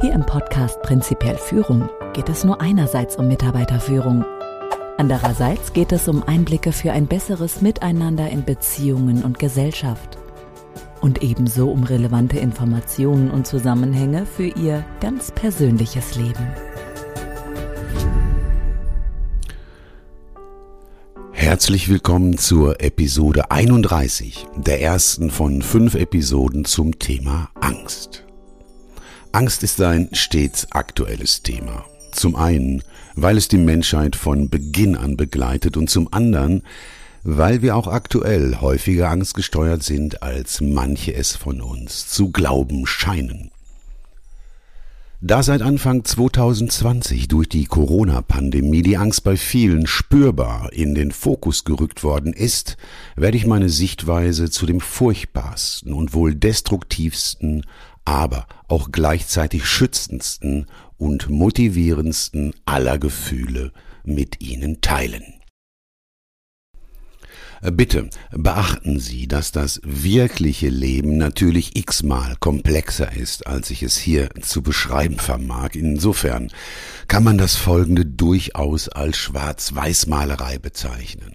Hier im Podcast Prinzipiell Führung geht es nur einerseits um Mitarbeiterführung. Andererseits geht es um Einblicke für ein besseres Miteinander in Beziehungen und Gesellschaft. Und ebenso um relevante Informationen und Zusammenhänge für Ihr ganz persönliches Leben. Herzlich willkommen zur Episode 31, der ersten von fünf Episoden zum Thema Angst. Angst ist ein stets aktuelles Thema. Zum einen, weil es die Menschheit von Beginn an begleitet und zum anderen, weil wir auch aktuell häufiger angstgesteuert sind, als manche es von uns zu glauben scheinen. Da seit Anfang 2020 durch die Corona-Pandemie die Angst bei vielen spürbar in den Fokus gerückt worden ist, werde ich meine Sichtweise zu dem furchtbarsten und wohl destruktivsten aber auch gleichzeitig schützendsten und motivierendsten aller Gefühle mit Ihnen teilen. Bitte beachten Sie, dass das wirkliche Leben natürlich x-mal komplexer ist, als ich es hier zu beschreiben vermag. Insofern kann man das Folgende durchaus als Schwarz-Weiß-Malerei bezeichnen.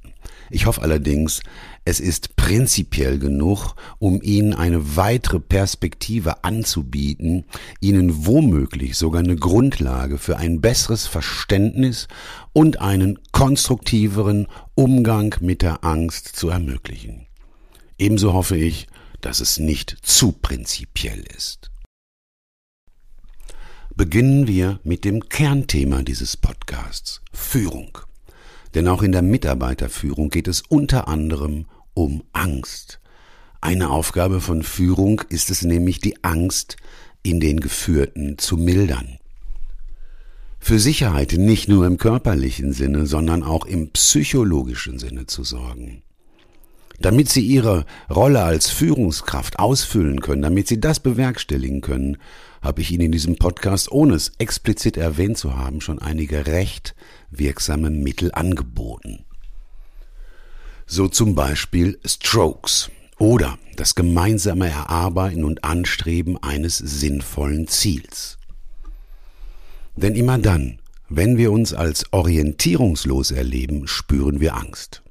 Ich hoffe allerdings, es ist prinzipiell genug, um Ihnen eine weitere Perspektive anzubieten, Ihnen womöglich sogar eine Grundlage für ein besseres Verständnis und einen konstruktiveren Umgang mit der Angst zu ermöglichen. Ebenso hoffe ich, dass es nicht zu prinzipiell ist. Beginnen wir mit dem Kernthema dieses Podcasts Führung. Denn auch in der Mitarbeiterführung geht es unter anderem um Angst. Eine Aufgabe von Führung ist es nämlich, die Angst in den Geführten zu mildern. Für Sicherheit nicht nur im körperlichen Sinne, sondern auch im psychologischen Sinne zu sorgen. Damit Sie Ihre Rolle als Führungskraft ausfüllen können, damit Sie das bewerkstelligen können, habe ich Ihnen in diesem Podcast, ohne es explizit erwähnt zu haben, schon einige recht wirksame Mittel angeboten. So zum Beispiel Strokes oder das gemeinsame Erarbeiten und Anstreben eines sinnvollen Ziels. Denn immer dann, wenn wir uns als orientierungslos erleben, spüren wir Angst.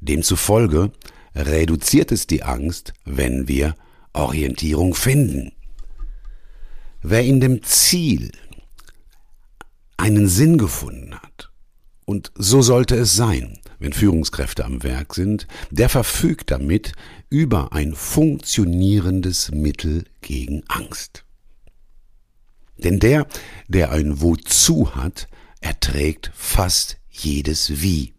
Demzufolge reduziert es die Angst, wenn wir Orientierung finden. Wer in dem Ziel einen Sinn gefunden hat, und so sollte es sein, wenn Führungskräfte am Werk sind, der verfügt damit über ein funktionierendes Mittel gegen Angst. Denn der, der ein Wozu hat, erträgt fast jedes Wie.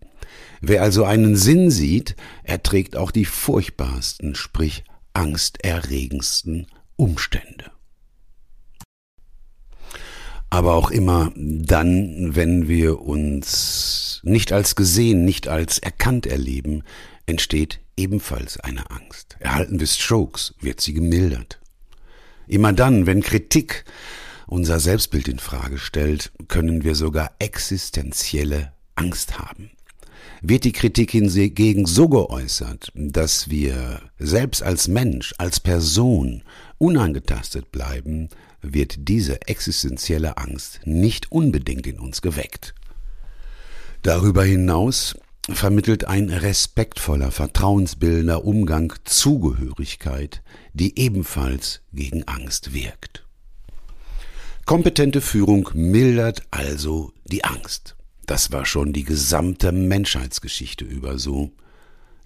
Wer also einen Sinn sieht, erträgt auch die furchtbarsten, sprich angsterregendsten Umstände aber auch immer dann, wenn wir uns nicht als gesehen, nicht als erkannt erleben, entsteht ebenfalls eine Angst. Erhalten wir Strokes, wird sie gemildert. Immer dann, wenn Kritik unser Selbstbild in Frage stellt, können wir sogar existenzielle Angst haben. Wird die Kritik hingegen so geäußert, dass wir selbst als Mensch, als Person unangetastet bleiben, wird diese existenzielle Angst nicht unbedingt in uns geweckt. Darüber hinaus vermittelt ein respektvoller, vertrauensbildender Umgang Zugehörigkeit, die ebenfalls gegen Angst wirkt. Kompetente Führung mildert also die Angst. Das war schon die gesamte Menschheitsgeschichte über so.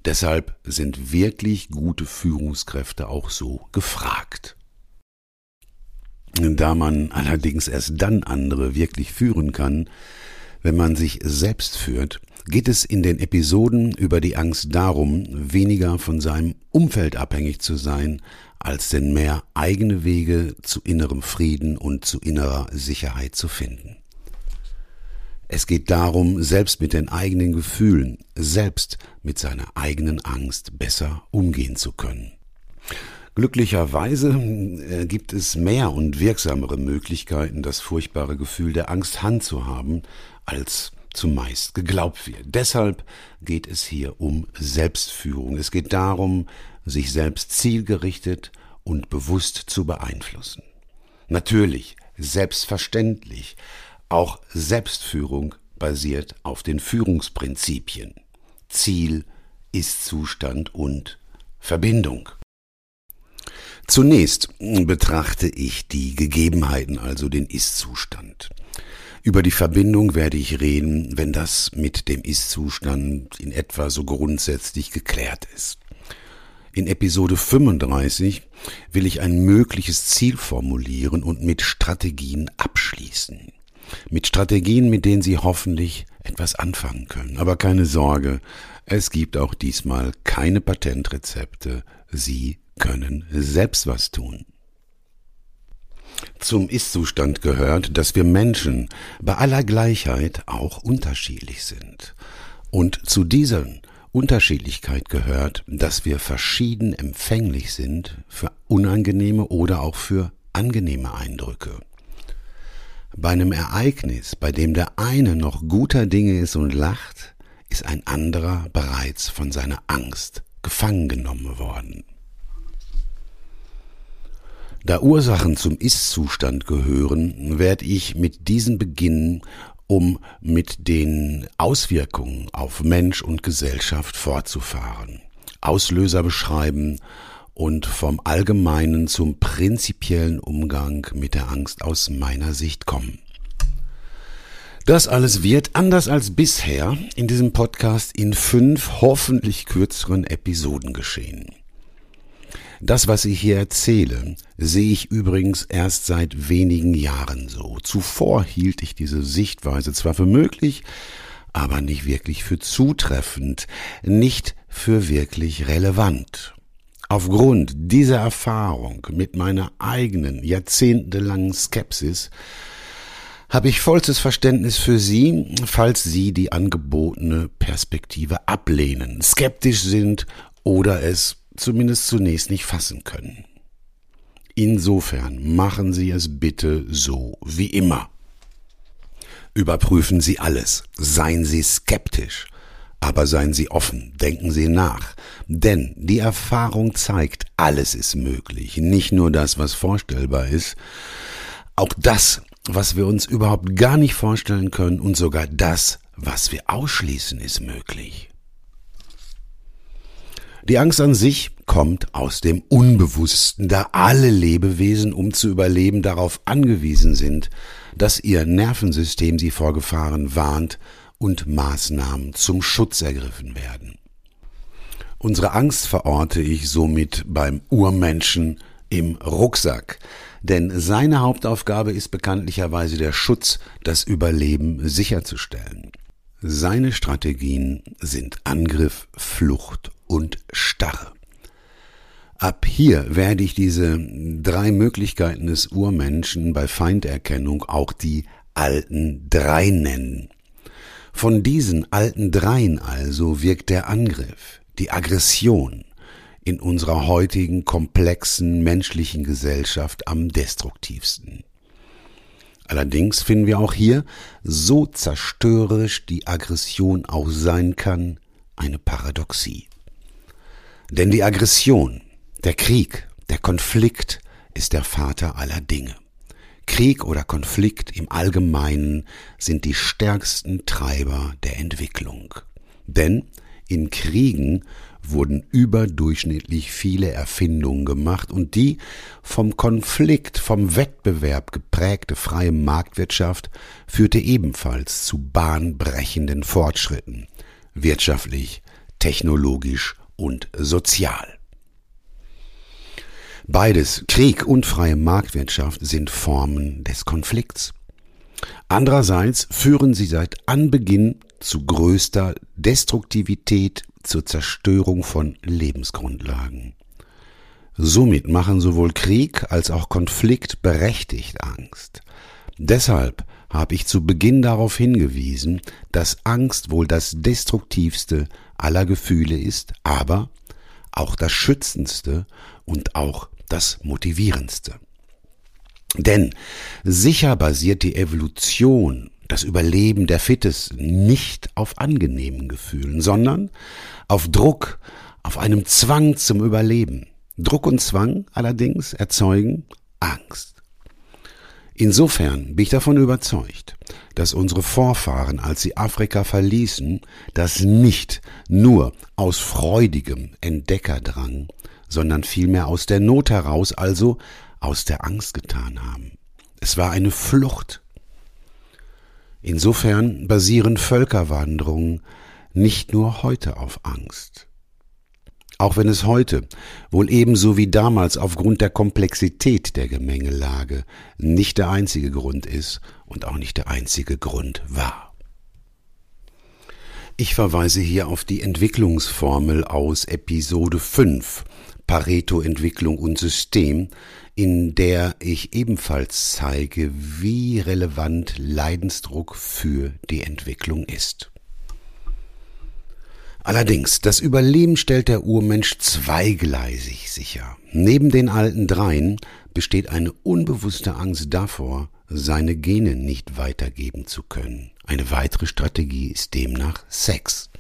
Deshalb sind wirklich gute Führungskräfte auch so gefragt. Da man allerdings erst dann andere wirklich führen kann, wenn man sich selbst führt, geht es in den Episoden über die Angst darum, weniger von seinem Umfeld abhängig zu sein, als denn mehr eigene Wege zu innerem Frieden und zu innerer Sicherheit zu finden. Es geht darum, selbst mit den eigenen Gefühlen, selbst mit seiner eigenen Angst besser umgehen zu können. Glücklicherweise äh, gibt es mehr und wirksamere Möglichkeiten, das furchtbare Gefühl der Angst handzuhaben, als zumeist geglaubt wird. Deshalb geht es hier um Selbstführung. Es geht darum, sich selbst zielgerichtet und bewusst zu beeinflussen. Natürlich, selbstverständlich, auch Selbstführung basiert auf den Führungsprinzipien. Ziel, Ist-Zustand und Verbindung. Zunächst betrachte ich die Gegebenheiten, also den Ist-Zustand. Über die Verbindung werde ich reden, wenn das mit dem Ist-Zustand in etwa so grundsätzlich geklärt ist. In Episode 35 will ich ein mögliches Ziel formulieren und mit Strategien abschließen. Mit Strategien, mit denen Sie hoffentlich etwas anfangen können. Aber keine Sorge, es gibt auch diesmal keine Patentrezepte. Sie können selbst was tun. Zum Ist-Zustand gehört, dass wir Menschen bei aller Gleichheit auch unterschiedlich sind. Und zu diesen Unterschiedlichkeit gehört, dass wir verschieden empfänglich sind für unangenehme oder auch für angenehme Eindrücke. Bei einem Ereignis, bei dem der eine noch guter Dinge ist und lacht, ist ein anderer bereits von seiner Angst gefangen genommen worden. Da Ursachen zum Ist-Zustand gehören, werde ich mit diesen beginnen um mit den Auswirkungen auf Mensch und Gesellschaft fortzufahren. Auslöser beschreiben und vom allgemeinen zum prinzipiellen Umgang mit der Angst aus meiner Sicht kommen. Das alles wird, anders als bisher, in diesem Podcast in fünf hoffentlich kürzeren Episoden geschehen. Das, was ich hier erzähle, sehe ich übrigens erst seit wenigen Jahren so. Zuvor hielt ich diese Sichtweise zwar für möglich, aber nicht wirklich für zutreffend, nicht für wirklich relevant. Aufgrund dieser Erfahrung mit meiner eigenen jahrzehntelangen Skepsis habe ich vollstes Verständnis für Sie, falls Sie die angebotene Perspektive ablehnen, skeptisch sind oder es zumindest zunächst nicht fassen können. Insofern machen Sie es bitte so wie immer. Überprüfen Sie alles, seien Sie skeptisch, aber seien Sie offen, denken Sie nach, denn die Erfahrung zeigt, alles ist möglich, nicht nur das, was vorstellbar ist, auch das, was wir uns überhaupt gar nicht vorstellen können und sogar das, was wir ausschließen, ist möglich. Die Angst an sich kommt aus dem Unbewussten, da alle Lebewesen, um zu überleben, darauf angewiesen sind, dass ihr Nervensystem sie vor Gefahren warnt und Maßnahmen zum Schutz ergriffen werden. Unsere Angst verorte ich somit beim Urmenschen im Rucksack, denn seine Hauptaufgabe ist bekanntlicherweise der Schutz, das Überleben sicherzustellen. Seine Strategien sind Angriff, Flucht und Starre. Ab hier werde ich diese drei Möglichkeiten des Urmenschen bei Feinderkennung auch die alten drei nennen. Von diesen alten dreien also wirkt der Angriff, die Aggression in unserer heutigen komplexen menschlichen Gesellschaft am destruktivsten. Allerdings finden wir auch hier, so zerstörerisch die Aggression auch sein kann, eine Paradoxie. Denn die Aggression, der Krieg, der Konflikt ist der Vater aller Dinge. Krieg oder Konflikt im Allgemeinen sind die stärksten Treiber der Entwicklung. Denn in Kriegen wurden überdurchschnittlich viele Erfindungen gemacht und die vom Konflikt, vom Wettbewerb geprägte freie Marktwirtschaft führte ebenfalls zu bahnbrechenden Fortschritten, wirtschaftlich, technologisch und sozial. Beides, Krieg und freie Marktwirtschaft, sind Formen des Konflikts. Andererseits führen sie seit Anbeginn zu größter Destruktivität, zur Zerstörung von Lebensgrundlagen. Somit machen sowohl Krieg als auch Konflikt berechtigt Angst. Deshalb habe ich zu Beginn darauf hingewiesen, dass Angst wohl das destruktivste aller Gefühle ist, aber auch das schützendste und auch das motivierendste. Denn sicher basiert die Evolution das Überleben der Fittes nicht auf angenehmen Gefühlen, sondern auf Druck, auf einem Zwang zum Überleben. Druck und Zwang allerdings erzeugen Angst. Insofern bin ich davon überzeugt, dass unsere Vorfahren, als sie Afrika verließen, das nicht nur aus freudigem Entdeckerdrang, sondern vielmehr aus der Not heraus, also aus der Angst getan haben. Es war eine Flucht. Insofern basieren Völkerwanderungen nicht nur heute auf Angst. Auch wenn es heute, wohl ebenso wie damals aufgrund der Komplexität der Gemengelage, nicht der einzige Grund ist und auch nicht der einzige Grund war. Ich verweise hier auf die Entwicklungsformel aus Episode 5 Pareto Entwicklung und System, in der ich ebenfalls zeige, wie relevant Leidensdruck für die Entwicklung ist. Allerdings, das Überleben stellt der Urmensch zweigleisig sicher. Neben den alten dreien besteht eine unbewusste Angst davor, seine Gene nicht weitergeben zu können. Eine weitere Strategie ist demnach Sex.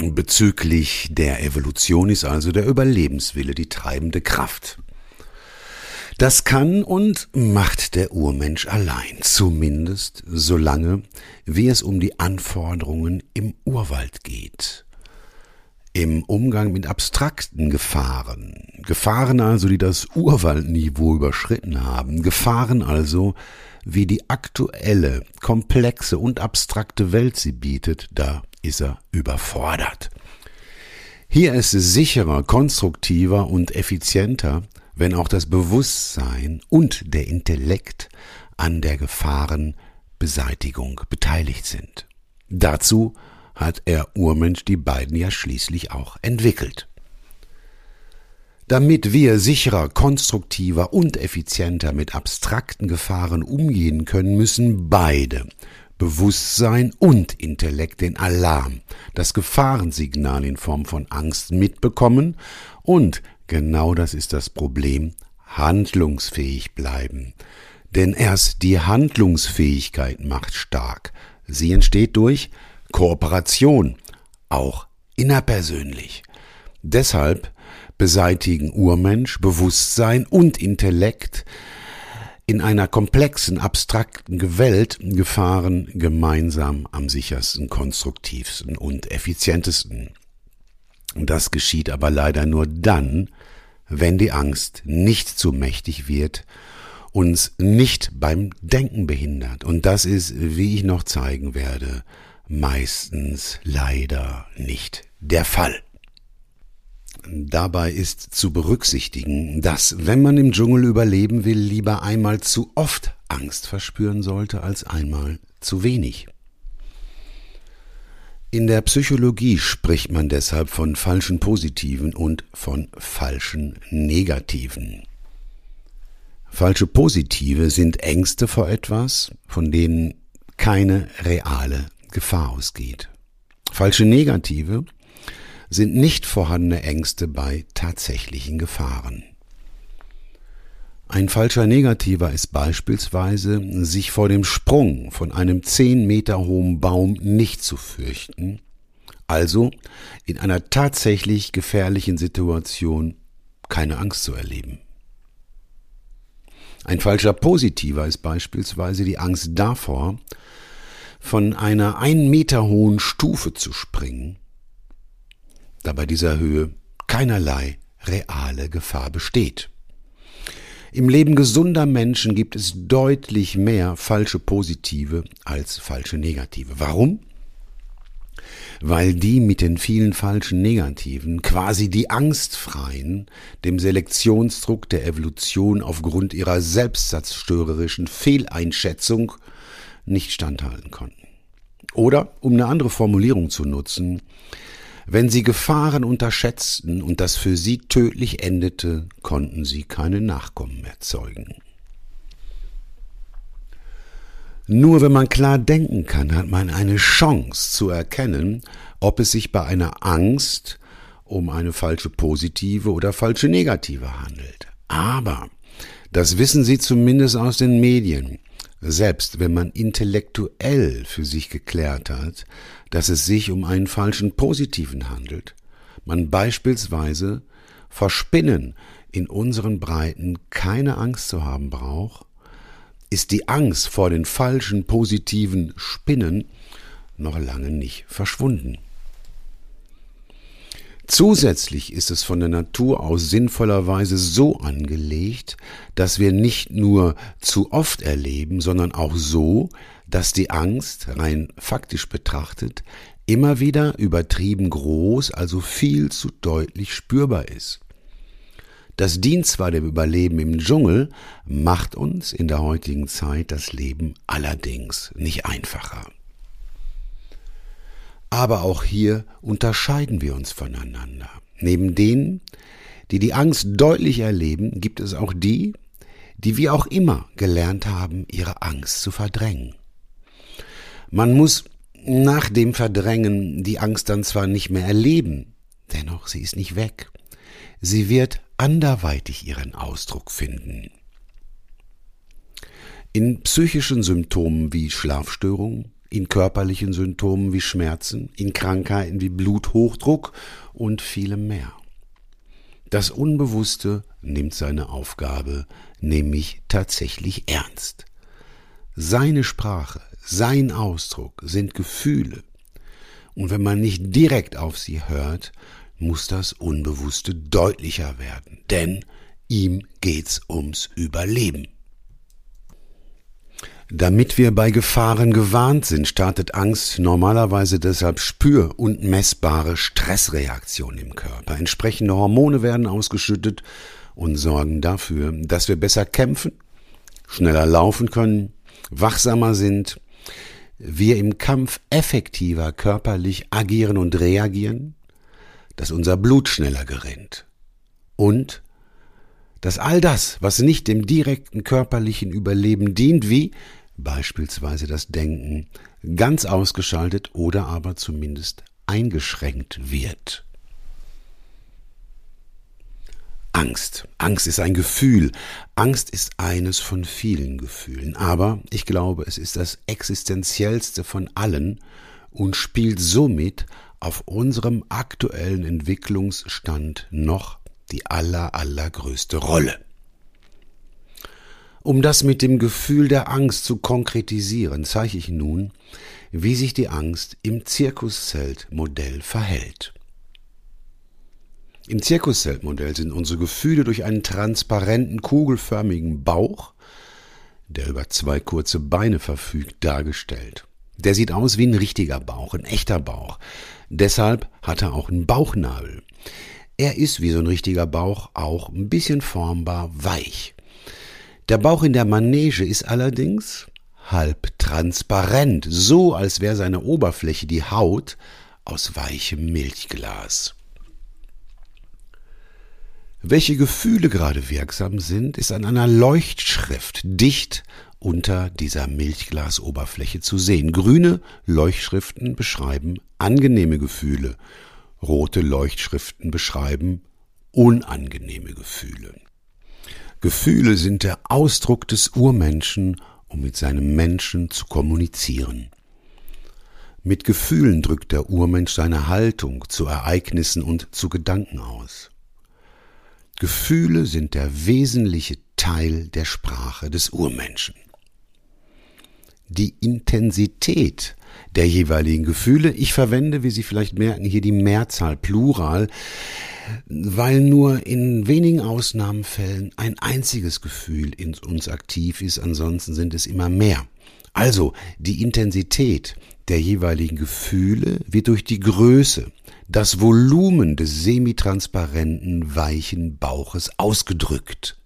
Bezüglich der Evolution ist also der Überlebenswille die treibende Kraft. Das kann und macht der Urmensch allein, zumindest solange wie es um die Anforderungen im Urwald geht. Im Umgang mit abstrakten Gefahren, Gefahren also, die das Urwaldniveau überschritten haben, Gefahren also, wie die aktuelle, komplexe und abstrakte Welt sie bietet, da ist er überfordert. Hier ist es sicherer, konstruktiver und effizienter, wenn auch das Bewusstsein und der Intellekt an der Gefahrenbeseitigung beteiligt sind. Dazu hat er Urmensch die beiden ja schließlich auch entwickelt. Damit wir sicherer, konstruktiver und effizienter mit abstrakten Gefahren umgehen können, müssen beide Bewusstsein und Intellekt den Alarm, das Gefahrensignal in Form von Angst mitbekommen und Genau das ist das Problem. Handlungsfähig bleiben. Denn erst die Handlungsfähigkeit macht stark. Sie entsteht durch Kooperation, auch innerpersönlich. Deshalb beseitigen Urmensch, Bewusstsein und Intellekt in einer komplexen, abstrakten Welt Gefahren gemeinsam am sichersten, konstruktivsten und effizientesten. Das geschieht aber leider nur dann, wenn die Angst nicht zu mächtig wird, uns nicht beim Denken behindert. Und das ist, wie ich noch zeigen werde, meistens leider nicht der Fall. Dabei ist zu berücksichtigen, dass, wenn man im Dschungel überleben will, lieber einmal zu oft Angst verspüren sollte als einmal zu wenig. In der Psychologie spricht man deshalb von falschen Positiven und von falschen Negativen. Falsche Positive sind Ängste vor etwas, von denen keine reale Gefahr ausgeht. Falsche Negative sind nicht vorhandene Ängste bei tatsächlichen Gefahren. Ein falscher Negativer ist beispielsweise, sich vor dem Sprung von einem zehn Meter hohen Baum nicht zu fürchten, also in einer tatsächlich gefährlichen Situation keine Angst zu erleben. Ein falscher Positiver ist beispielsweise die Angst davor, von einer ein Meter hohen Stufe zu springen, da bei dieser Höhe keinerlei reale Gefahr besteht. Im Leben gesunder Menschen gibt es deutlich mehr falsche positive als falsche negative. Warum? Weil die mit den vielen falschen negativen quasi die angstfreien dem Selektionsdruck der Evolution aufgrund ihrer selbstzerstörerischen Fehleinschätzung nicht standhalten konnten. Oder, um eine andere Formulierung zu nutzen, wenn sie Gefahren unterschätzten und das für sie tödlich endete, konnten sie keine Nachkommen erzeugen. Nur wenn man klar denken kann, hat man eine Chance zu erkennen, ob es sich bei einer Angst um eine falsche positive oder falsche negative handelt. Aber, das wissen Sie zumindest aus den Medien, selbst wenn man intellektuell für sich geklärt hat, dass es sich um einen falschen Positiven handelt, man beispielsweise vor Spinnen in unseren Breiten keine Angst zu haben braucht, ist die Angst vor den falschen positiven Spinnen noch lange nicht verschwunden. Zusätzlich ist es von der Natur aus sinnvollerweise so angelegt, dass wir nicht nur zu oft erleben, sondern auch so, dass die Angst, rein faktisch betrachtet, immer wieder übertrieben groß, also viel zu deutlich spürbar ist. Das dient zwar dem Überleben im Dschungel, macht uns in der heutigen Zeit das Leben allerdings nicht einfacher. Aber auch hier unterscheiden wir uns voneinander. Neben denen, die die Angst deutlich erleben, gibt es auch die, die wie auch immer gelernt haben, ihre Angst zu verdrängen. Man muss nach dem Verdrängen die Angst dann zwar nicht mehr erleben, dennoch sie ist nicht weg. Sie wird anderweitig ihren Ausdruck finden. In psychischen Symptomen wie Schlafstörungen, in körperlichen Symptomen wie Schmerzen, in Krankheiten wie Bluthochdruck und vielem mehr. Das Unbewusste nimmt seine Aufgabe nämlich tatsächlich ernst. Seine Sprache, sein Ausdruck sind Gefühle. Und wenn man nicht direkt auf sie hört, muss das Unbewusste deutlicher werden, denn ihm geht's ums Überleben. Damit wir bei Gefahren gewarnt sind, startet Angst normalerweise deshalb spür- und messbare Stressreaktionen im Körper. Entsprechende Hormone werden ausgeschüttet und sorgen dafür, dass wir besser kämpfen, schneller laufen können, wachsamer sind, wir im Kampf effektiver körperlich agieren und reagieren, dass unser Blut schneller gerinnt und dass all das, was nicht dem direkten körperlichen Überleben dient, wie beispielsweise das Denken, ganz ausgeschaltet oder aber zumindest eingeschränkt wird. Angst. Angst ist ein Gefühl. Angst ist eines von vielen Gefühlen. Aber ich glaube, es ist das existenziellste von allen und spielt somit auf unserem aktuellen Entwicklungsstand noch die aller, allergrößte Rolle. Um das mit dem Gefühl der Angst zu konkretisieren, zeige ich nun, wie sich die Angst im Zirkuszeltmodell verhält. Im Zirkuszeltmodell sind unsere Gefühle durch einen transparenten, kugelförmigen Bauch, der über zwei kurze Beine verfügt, dargestellt. Der sieht aus wie ein richtiger Bauch, ein echter Bauch. Deshalb hat er auch einen Bauchnabel. Er ist wie so ein richtiger Bauch auch ein bisschen formbar weich. Der Bauch in der Manege ist allerdings halb transparent, so als wäre seine Oberfläche die Haut aus weichem Milchglas. Welche Gefühle gerade wirksam sind, ist an einer Leuchtschrift dicht unter dieser Milchglasoberfläche zu sehen. Grüne Leuchtschriften beschreiben angenehme Gefühle, rote Leuchtschriften beschreiben unangenehme Gefühle. Gefühle sind der Ausdruck des Urmenschen, um mit seinem Menschen zu kommunizieren. Mit Gefühlen drückt der Urmensch seine Haltung zu Ereignissen und zu Gedanken aus. Gefühle sind der wesentliche Teil der Sprache des Urmenschen. Die Intensität der jeweiligen Gefühle, ich verwende, wie Sie vielleicht merken, hier die Mehrzahl Plural, weil nur in wenigen Ausnahmenfällen ein einziges Gefühl in uns aktiv ist, ansonsten sind es immer mehr. Also die Intensität der jeweiligen Gefühle wird durch die Größe, das Volumen des semitransparenten, weichen Bauches ausgedrückt.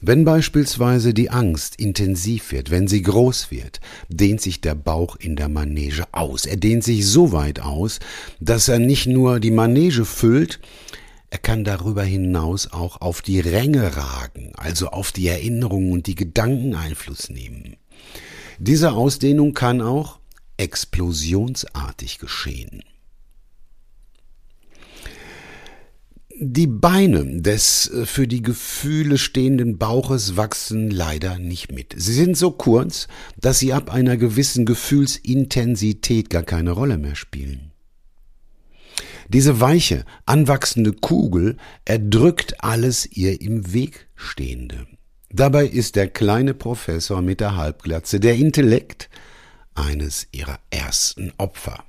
Wenn beispielsweise die Angst intensiv wird, wenn sie groß wird, dehnt sich der Bauch in der Manege aus. Er dehnt sich so weit aus, dass er nicht nur die Manege füllt, er kann darüber hinaus auch auf die Ränge ragen, also auf die Erinnerungen und die Gedanken Einfluss nehmen. Diese Ausdehnung kann auch explosionsartig geschehen. Die Beine des äh, für die Gefühle stehenden Bauches wachsen leider nicht mit. Sie sind so kurz, dass sie ab einer gewissen Gefühlsintensität gar keine Rolle mehr spielen. Diese weiche, anwachsende Kugel erdrückt alles ihr im Weg Stehende. Dabei ist der kleine Professor mit der Halbglatze der Intellekt eines ihrer ersten Opfer.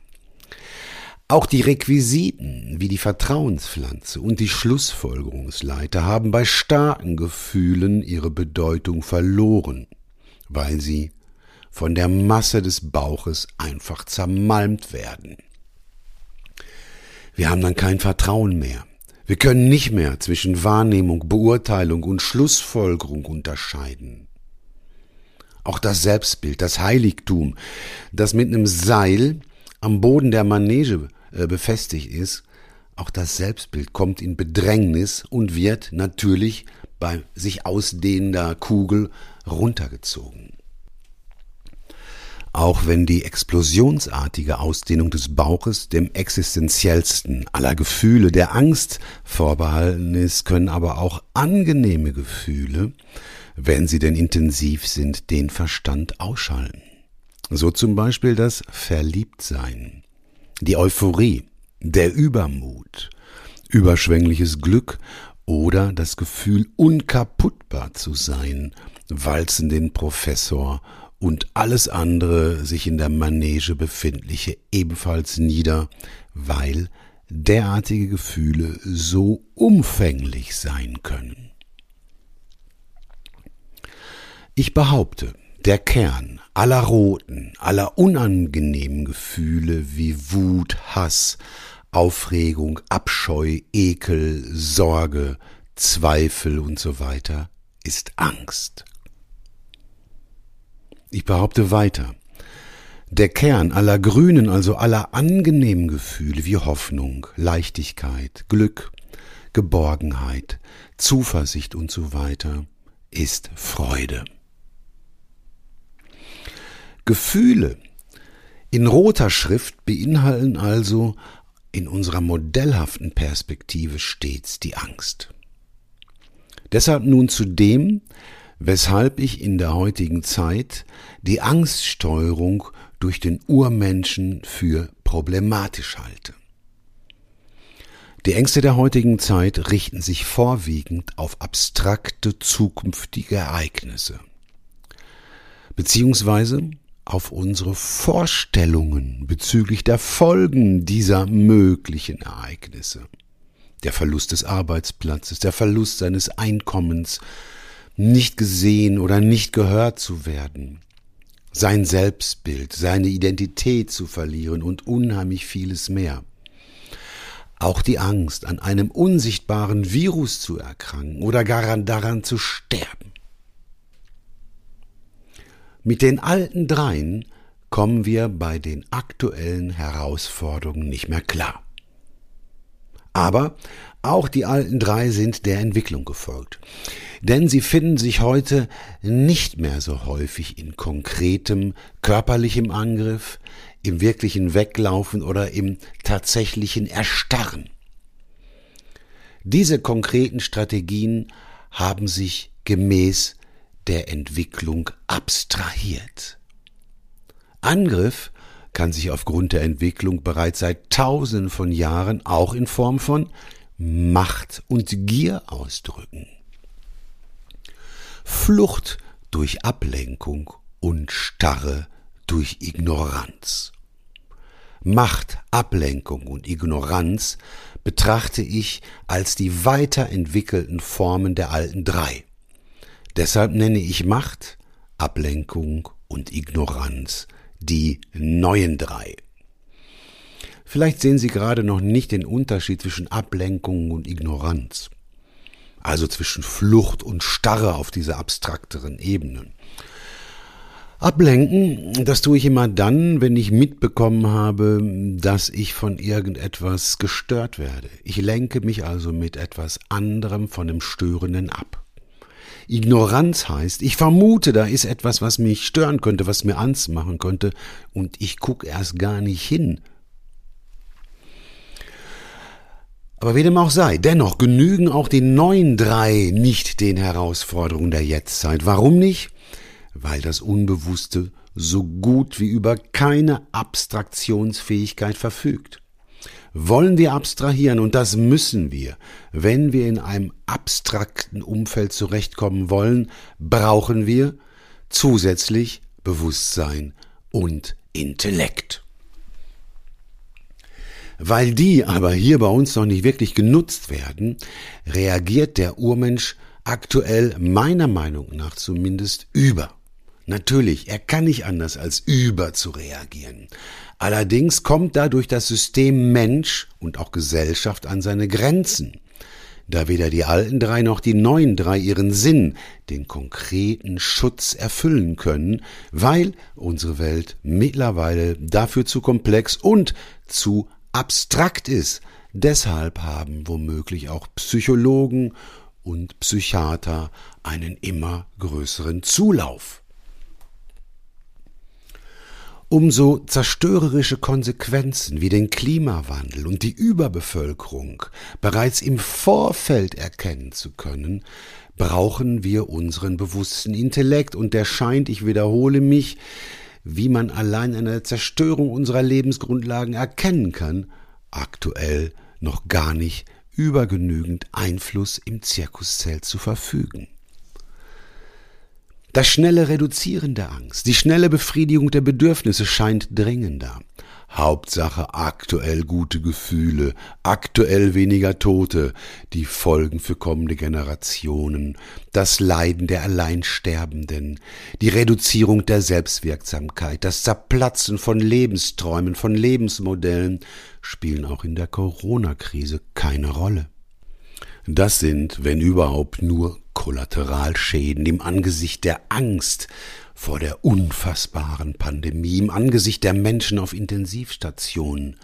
Auch die Requisiten wie die Vertrauenspflanze und die Schlussfolgerungsleiter haben bei starken Gefühlen ihre Bedeutung verloren, weil sie von der Masse des Bauches einfach zermalmt werden. Wir haben dann kein Vertrauen mehr. Wir können nicht mehr zwischen Wahrnehmung, Beurteilung und Schlussfolgerung unterscheiden. Auch das Selbstbild, das Heiligtum, das mit einem Seil am Boden der Manege äh, befestigt ist, auch das Selbstbild kommt in Bedrängnis und wird natürlich bei sich ausdehnender Kugel runtergezogen. Auch wenn die explosionsartige Ausdehnung des Bauches dem existenziellsten aller Gefühle der Angst vorbehalten ist, können aber auch angenehme Gefühle, wenn sie denn intensiv sind, den Verstand ausschalten. So zum Beispiel das Verliebtsein die Euphorie, der Übermut, überschwängliches Glück oder das Gefühl, unkaputtbar zu sein, walzen den Professor und alles andere sich in der Manege befindliche ebenfalls nieder, weil derartige Gefühle so umfänglich sein können. Ich behaupte, der Kern aller roten, aller unangenehmen Gefühle wie Wut, Hass, Aufregung, Abscheu, Ekel, Sorge, Zweifel und so weiter ist Angst. Ich behaupte weiter, der Kern aller grünen, also aller angenehmen Gefühle wie Hoffnung, Leichtigkeit, Glück, Geborgenheit, Zuversicht und so weiter ist Freude. Gefühle in roter Schrift beinhalten also in unserer modellhaften Perspektive stets die Angst. Deshalb nun zu dem, weshalb ich in der heutigen Zeit die Angststeuerung durch den Urmenschen für problematisch halte. Die Ängste der heutigen Zeit richten sich vorwiegend auf abstrakte zukünftige Ereignisse, beziehungsweise auf unsere Vorstellungen bezüglich der Folgen dieser möglichen Ereignisse. Der Verlust des Arbeitsplatzes, der Verlust seines Einkommens, nicht gesehen oder nicht gehört zu werden, sein Selbstbild, seine Identität zu verlieren und unheimlich vieles mehr. Auch die Angst, an einem unsichtbaren Virus zu erkranken oder gar daran zu sterben. Mit den alten dreien kommen wir bei den aktuellen Herausforderungen nicht mehr klar. Aber auch die alten drei sind der Entwicklung gefolgt. Denn sie finden sich heute nicht mehr so häufig in konkretem körperlichem Angriff, im wirklichen Weglaufen oder im tatsächlichen Erstarren. Diese konkreten Strategien haben sich gemäß der Entwicklung abstrahiert. Angriff kann sich aufgrund der Entwicklung bereits seit tausenden von Jahren auch in Form von Macht und Gier ausdrücken. Flucht durch Ablenkung und Starre durch Ignoranz. Macht, Ablenkung und Ignoranz betrachte ich als die weiterentwickelten Formen der alten drei. Deshalb nenne ich Macht, Ablenkung und Ignoranz die neuen drei. Vielleicht sehen Sie gerade noch nicht den Unterschied zwischen Ablenkung und Ignoranz, also zwischen Flucht und Starre auf dieser abstrakteren Ebene. Ablenken, das tue ich immer dann, wenn ich mitbekommen habe, dass ich von irgendetwas gestört werde. Ich lenke mich also mit etwas anderem von dem Störenden ab. Ignoranz heißt, ich vermute, da ist etwas, was mich stören könnte, was mir Angst machen könnte, und ich gucke erst gar nicht hin. Aber wie dem auch sei, dennoch genügen auch die neuen drei nicht den Herausforderungen der Jetztzeit. Warum nicht? Weil das Unbewusste so gut wie über keine Abstraktionsfähigkeit verfügt. Wollen wir abstrahieren und das müssen wir. Wenn wir in einem abstrakten Umfeld zurechtkommen wollen, brauchen wir zusätzlich Bewusstsein und Intellekt. Weil die aber hier bei uns noch nicht wirklich genutzt werden, reagiert der Urmensch aktuell meiner Meinung nach zumindest über. Natürlich, er kann nicht anders als über zu reagieren. Allerdings kommt dadurch das System Mensch und auch Gesellschaft an seine Grenzen, da weder die alten drei noch die neuen drei ihren Sinn, den konkreten Schutz erfüllen können, weil unsere Welt mittlerweile dafür zu komplex und zu abstrakt ist. Deshalb haben womöglich auch Psychologen und Psychiater einen immer größeren Zulauf. Umso zerstörerische Konsequenzen wie den Klimawandel und die Überbevölkerung bereits im Vorfeld erkennen zu können, brauchen wir unseren bewussten Intellekt und der scheint, ich wiederhole mich, wie man allein eine Zerstörung unserer Lebensgrundlagen erkennen kann, aktuell noch gar nicht über genügend Einfluss im Zirkuszelt zu verfügen. Das schnelle Reduzieren der Angst, die schnelle Befriedigung der Bedürfnisse scheint dringender. Hauptsache aktuell gute Gefühle, aktuell weniger Tote, die Folgen für kommende Generationen, das Leiden der Alleinsterbenden, die Reduzierung der Selbstwirksamkeit, das Zerplatzen von Lebensträumen, von Lebensmodellen spielen auch in der Corona-Krise keine Rolle. Das sind, wenn überhaupt, nur Kollateralschäden im Angesicht der Angst vor der unfassbaren Pandemie, im Angesicht der Menschen auf Intensivstationen,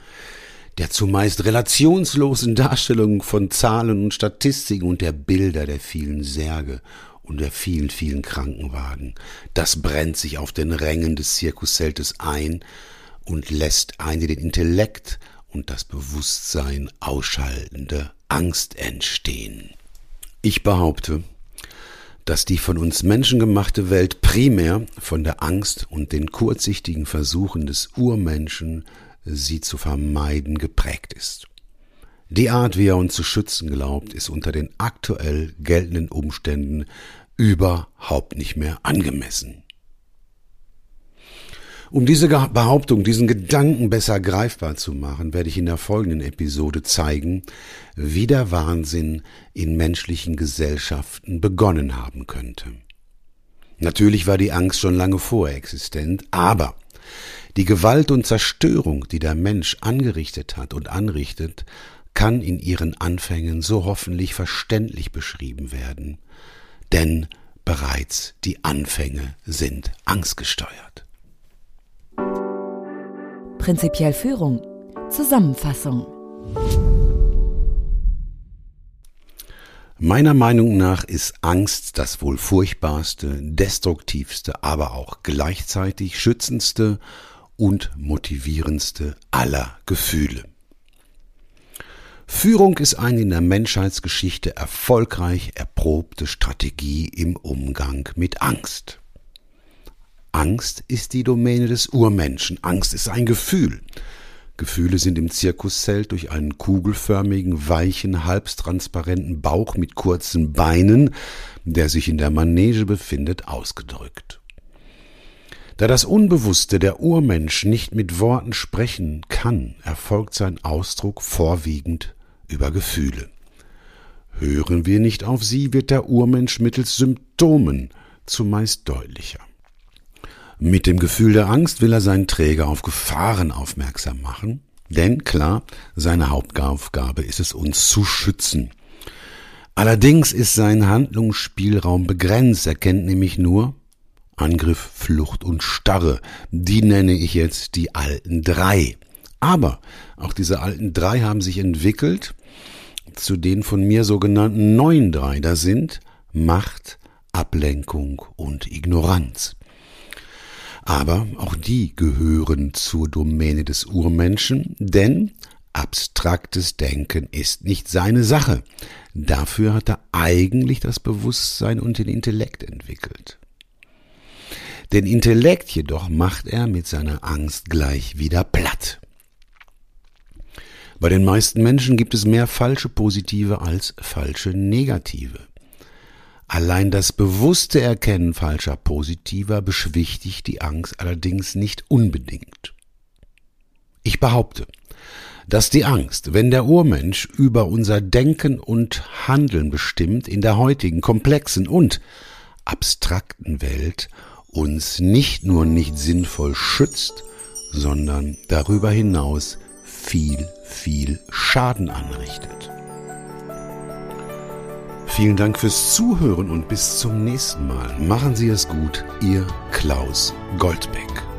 der zumeist relationslosen Darstellung von Zahlen und Statistiken und der Bilder der vielen Särge und der vielen, vielen Krankenwagen. Das brennt sich auf den Rängen des Zirkuszeltes ein und lässt eine den Intellekt und das Bewusstsein ausschaltende Angst entstehen. Ich behaupte, dass die von uns Menschen gemachte Welt primär von der Angst und den kurzsichtigen Versuchen des Urmenschen, sie zu vermeiden, geprägt ist. Die Art, wie er uns zu schützen glaubt, ist unter den aktuell geltenden Umständen überhaupt nicht mehr angemessen. Um diese Behauptung, diesen Gedanken besser greifbar zu machen, werde ich in der folgenden Episode zeigen, wie der Wahnsinn in menschlichen Gesellschaften begonnen haben könnte. Natürlich war die Angst schon lange vorher existent, aber die Gewalt und Zerstörung, die der Mensch angerichtet hat und anrichtet, kann in ihren Anfängen so hoffentlich verständlich beschrieben werden, denn bereits die Anfänge sind angstgesteuert. Prinzipiell Führung. Zusammenfassung. Meiner Meinung nach ist Angst das wohl furchtbarste, destruktivste, aber auch gleichzeitig schützendste und motivierendste aller Gefühle. Führung ist eine in der Menschheitsgeschichte erfolgreich erprobte Strategie im Umgang mit Angst. Angst ist die Domäne des Urmenschen. Angst ist ein Gefühl. Gefühle sind im Zirkuszelt durch einen kugelförmigen, weichen, halbtransparenten Bauch mit kurzen Beinen, der sich in der Manege befindet, ausgedrückt. Da das Unbewusste der Urmensch nicht mit Worten sprechen kann, erfolgt sein Ausdruck vorwiegend über Gefühle. Hören wir nicht auf sie, wird der Urmensch mittels Symptomen zumeist deutlicher. Mit dem Gefühl der Angst will er seinen Träger auf Gefahren aufmerksam machen, denn klar, seine Hauptaufgabe ist es, uns zu schützen. Allerdings ist sein Handlungsspielraum begrenzt, er kennt nämlich nur Angriff, Flucht und Starre. Die nenne ich jetzt die alten drei. Aber auch diese alten drei haben sich entwickelt zu den von mir sogenannten neuen drei. Da sind Macht, Ablenkung und Ignoranz. Aber auch die gehören zur Domäne des Urmenschen, denn abstraktes Denken ist nicht seine Sache. Dafür hat er eigentlich das Bewusstsein und den Intellekt entwickelt. Den Intellekt jedoch macht er mit seiner Angst gleich wieder platt. Bei den meisten Menschen gibt es mehr falsche positive als falsche negative. Allein das bewusste Erkennen falscher positiver beschwichtigt die Angst allerdings nicht unbedingt. Ich behaupte, dass die Angst, wenn der Urmensch über unser Denken und Handeln bestimmt, in der heutigen komplexen und abstrakten Welt uns nicht nur nicht sinnvoll schützt, sondern darüber hinaus viel, viel Schaden anrichtet. Vielen Dank fürs Zuhören und bis zum nächsten Mal. Machen Sie es gut, Ihr Klaus Goldbeck.